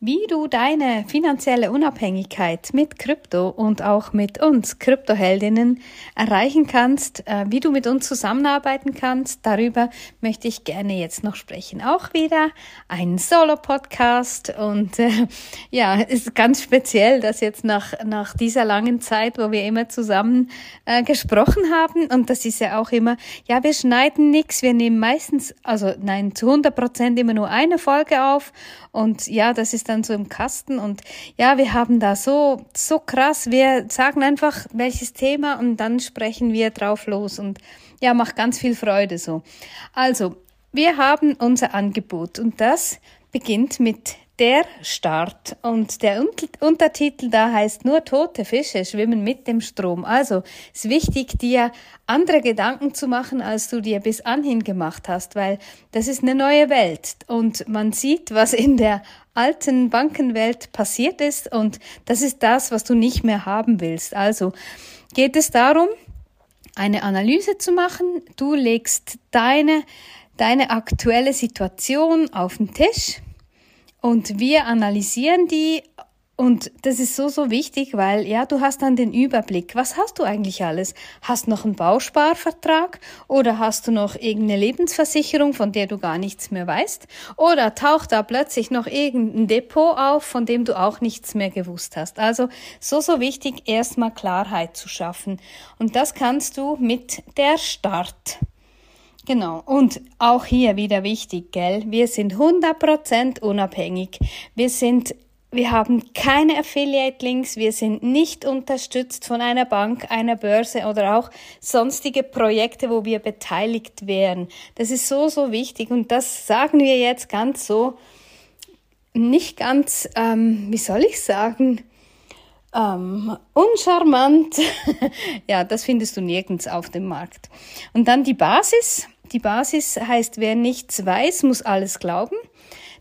wie du deine finanzielle Unabhängigkeit mit Krypto und auch mit uns Kryptoheldinnen erreichen kannst, äh, wie du mit uns zusammenarbeiten kannst, darüber möchte ich gerne jetzt noch sprechen. Auch wieder ein Solo-Podcast und äh, ja, ist ganz speziell, dass jetzt nach, nach dieser langen Zeit, wo wir immer zusammen äh, gesprochen haben und das ist ja auch immer, ja, wir schneiden nichts, wir nehmen meistens, also nein, zu 100 Prozent immer nur eine Folge auf und ja, das ist dann so im Kasten und ja, wir haben da so, so krass, wir sagen einfach welches Thema und dann sprechen wir drauf los und ja, macht ganz viel Freude so. Also, wir haben unser Angebot und das beginnt mit der Start. Und der Untertitel da heißt nur tote Fische schwimmen mit dem Strom. Also ist wichtig, dir andere Gedanken zu machen, als du dir bis anhin gemacht hast, weil das ist eine neue Welt. Und man sieht, was in der alten Bankenwelt passiert ist. Und das ist das, was du nicht mehr haben willst. Also geht es darum, eine Analyse zu machen. Du legst deine, deine aktuelle Situation auf den Tisch und wir analysieren die und das ist so, so wichtig, weil ja, du hast dann den Überblick. Was hast du eigentlich alles? Hast noch einen Bausparvertrag oder hast du noch irgendeine Lebensversicherung, von der du gar nichts mehr weißt? Oder taucht da plötzlich noch irgendein Depot auf, von dem du auch nichts mehr gewusst hast? Also so, so wichtig, erstmal Klarheit zu schaffen. Und das kannst du mit der Start. Genau. Und auch hier wieder wichtig, gell? Wir sind 100% unabhängig. Wir sind wir haben keine Affiliate-Links, wir sind nicht unterstützt von einer Bank, einer Börse oder auch sonstige Projekte, wo wir beteiligt wären. Das ist so, so wichtig und das sagen wir jetzt ganz so, nicht ganz, ähm, wie soll ich sagen, ähm, uncharmant. ja, das findest du nirgends auf dem Markt. Und dann die Basis. Die Basis heißt, wer nichts weiß, muss alles glauben.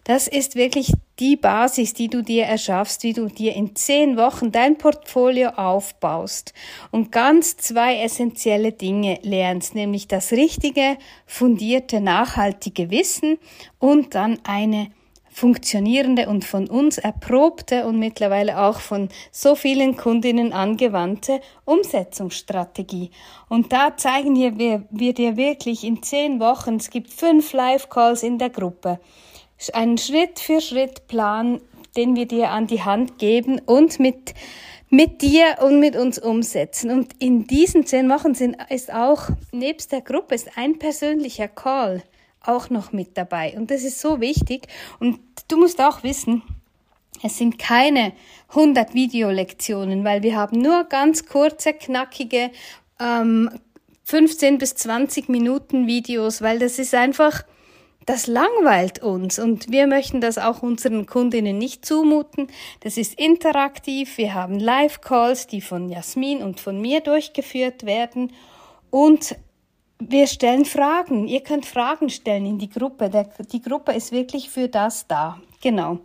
Das ist wirklich die Basis, die du dir erschaffst, wie du dir in zehn Wochen dein Portfolio aufbaust und ganz zwei essentielle Dinge lernst, nämlich das richtige, fundierte, nachhaltige Wissen und dann eine funktionierende und von uns erprobte und mittlerweile auch von so vielen Kundinnen angewandte Umsetzungsstrategie. Und da zeigen wir, wir dir wirklich in zehn Wochen, es gibt fünf Live-Calls in der Gruppe, einen Schritt-für-Schritt-Plan, den wir dir an die Hand geben und mit mit dir und mit uns umsetzen. Und in diesen zehn Wochen sind, ist auch nebst der Gruppe ist ein persönlicher Call auch noch mit dabei. Und das ist so wichtig. Und du musst auch wissen, es sind keine 100 Videolektionen, weil wir haben nur ganz kurze, knackige ähm, 15 bis 20 Minuten Videos, weil das ist einfach, das langweilt uns und wir möchten das auch unseren Kundinnen nicht zumuten. Das ist interaktiv. Wir haben Live-Calls, die von Jasmin und von mir durchgeführt werden und wir stellen Fragen. Ihr könnt Fragen stellen in die Gruppe. Der, die Gruppe ist wirklich für das da. Genau.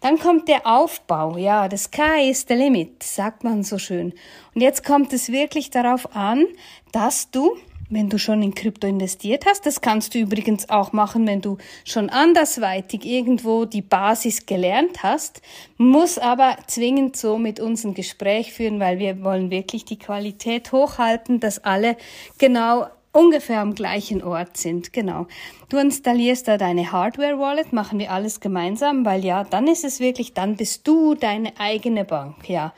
Dann kommt der Aufbau. Ja, the sky is the limit, sagt man so schön. Und jetzt kommt es wirklich darauf an, dass du, wenn du schon in Krypto investiert hast, das kannst du übrigens auch machen, wenn du schon andersweitig irgendwo die Basis gelernt hast, muss aber zwingend so mit uns ein Gespräch führen, weil wir wollen wirklich die Qualität hochhalten, dass alle genau ungefähr am gleichen Ort sind. Genau. Du installierst da deine Hardware-Wallet, machen wir alles gemeinsam, weil ja, dann ist es wirklich, dann bist du deine eigene Bank, ja.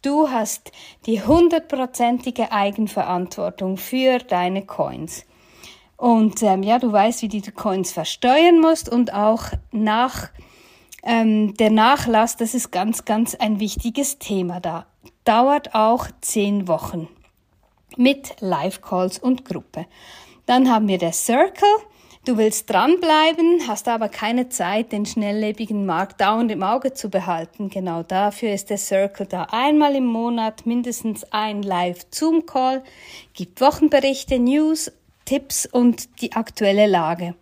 Du hast die hundertprozentige Eigenverantwortung für deine Coins. Und ähm, ja, du weißt, wie du die Coins versteuern musst und auch nach ähm, der Nachlass, das ist ganz, ganz ein wichtiges Thema da. Dauert auch zehn Wochen mit Live-Calls und Gruppe. Dann haben wir der Circle. Du willst dranbleiben, hast aber keine Zeit, den schnelllebigen Markt dauernd im Auge zu behalten. Genau dafür ist der Circle da. Einmal im Monat mindestens ein Live-Zoom-Call, gibt Wochenberichte, News, Tipps und die aktuelle Lage.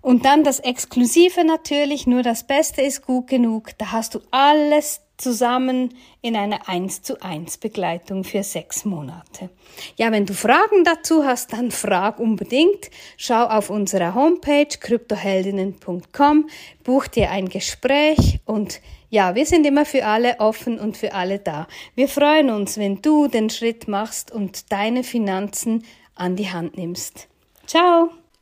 Und dann das Exklusive natürlich, nur das Beste ist gut genug. Da hast du alles zusammen in einer 1 zu 1 Begleitung für sechs Monate. Ja, wenn du Fragen dazu hast, dann frag unbedingt. Schau auf unserer Homepage kryptoheldinnen.com, buch dir ein Gespräch und ja, wir sind immer für alle offen und für alle da. Wir freuen uns, wenn du den Schritt machst und deine Finanzen an die Hand nimmst. Ciao!